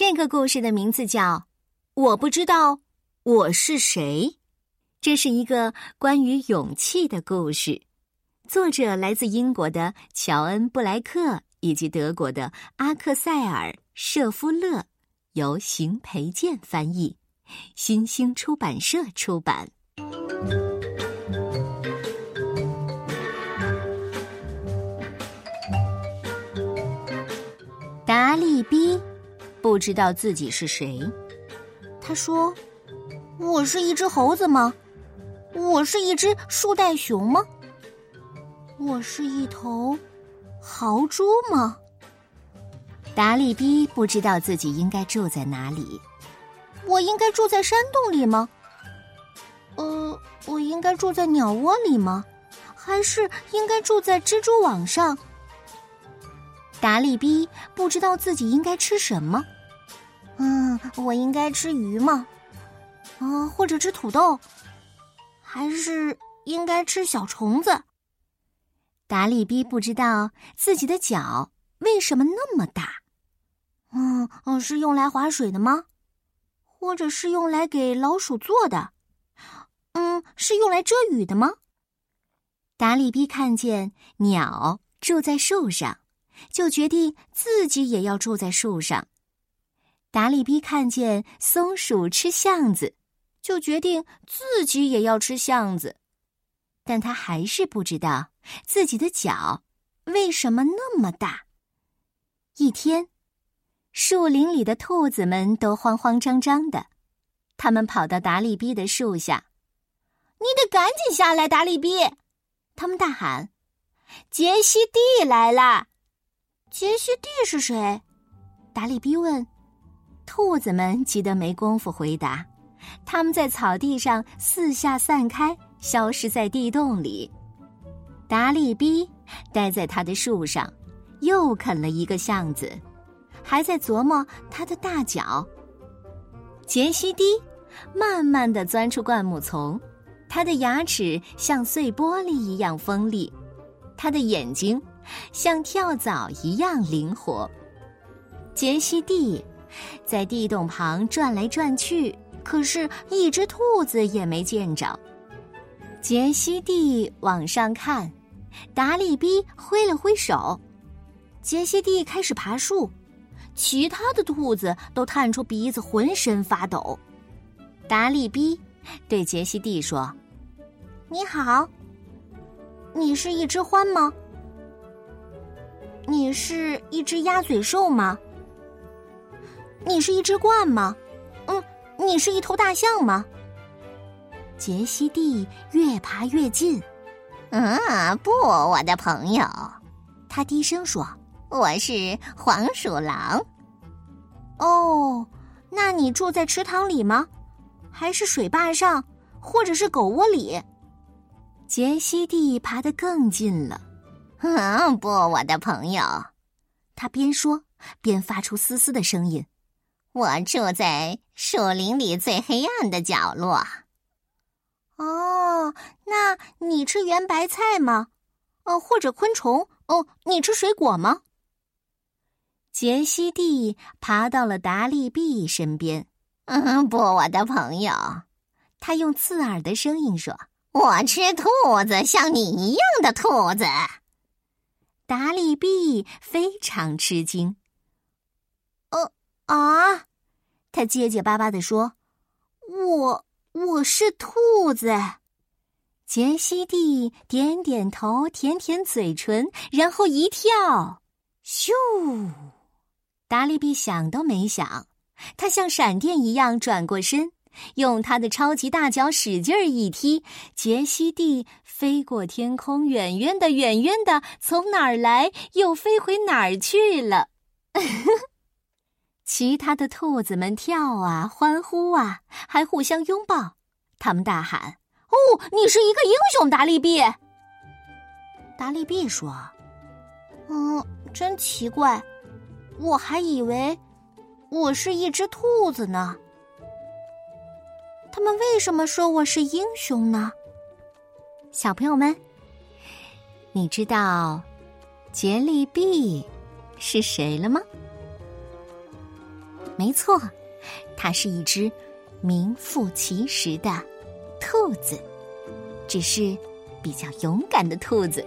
这个故事的名字叫《我不知道我是谁》，这是一个关于勇气的故事。作者来自英国的乔恩·布莱克以及德国的阿克塞尔·舍夫勒，由邢培建翻译，新兴出版社出版。达利比。不知道自己是谁，他说：“我是一只猴子吗？我是一只树袋熊吗？我是一头豪猪吗？”达利比不知道自己应该住在哪里。我应该住在山洞里吗？呃，我应该住在鸟窝里吗？还是应该住在蜘蛛网上？达利比不知道自己应该吃什么。嗯，我应该吃鱼吗？啊，或者吃土豆？还是应该吃小虫子？达利比不知道自己的脚为什么那么大。嗯嗯，是用来划水的吗？或者是用来给老鼠做的？嗯，是用来遮雨的吗？达利比看见鸟住在树上。就决定自己也要住在树上。达利比看见松鼠吃橡子，就决定自己也要吃橡子。但他还是不知道自己的脚为什么那么大。一天，树林里的兔子们都慌慌张张的，他们跑到达利比的树下：“你得赶紧下来，达利比！”他们大喊：“杰西蒂来了！”杰西蒂是谁？达利比问。兔子们急得没工夫回答，他们在草地上四下散开，消失在地洞里。达利比待在他的树上，又啃了一个橡子，还在琢磨他的大脚。杰西蒂慢慢的钻出灌木丛，他的牙齿像碎玻璃一样锋利，他的眼睛。像跳蚤一样灵活，杰西蒂在地洞旁转来转去，可是，一只兔子也没见着。杰西蒂往上看，达利比挥了挥手，杰西蒂开始爬树，其他的兔子都探出鼻子，浑身发抖。达利比对杰西蒂说：“你好，你是一只獾吗？”你是一只鸭嘴兽吗？你是一只鹳吗？嗯，你是一头大象吗？杰西蒂越爬越近。嗯，不，我的朋友，他低声说：“我是黄鼠狼。”哦，那你住在池塘里吗？还是水坝上，或者是狗窝里？杰西蒂爬得更近了。嗯，不，我的朋友，他边说边发出嘶嘶的声音。我住在树林里最黑暗的角落。哦，那你吃圆白菜吗？哦，或者昆虫？哦，你吃水果吗？杰西蒂爬到了达利毕身边。嗯，不，我的朋友，他用刺耳的声音说：“我吃兔子，像你一样的兔子。”达利比非常吃惊。呃啊，他结结巴巴地说：“我我是兔子。”杰西蒂点点头，舔舔嘴唇，然后一跳，咻！达利比想都没想，他像闪电一样转过身。用他的超级大脚使劲儿一踢，杰西蒂飞过天空，远远的，远远的，从哪儿来又飞回哪儿去了。其他的兔子们跳啊，欢呼啊，还互相拥抱。他们大喊：“哦，你是一个英雄，达利毕！”达利毕说：“嗯，真奇怪，我还以为我是一只兔子呢。”他们为什么说我是英雄呢？小朋友们，你知道杰利币是谁了吗？没错，它是一只名副其实的兔子，只是比较勇敢的兔子。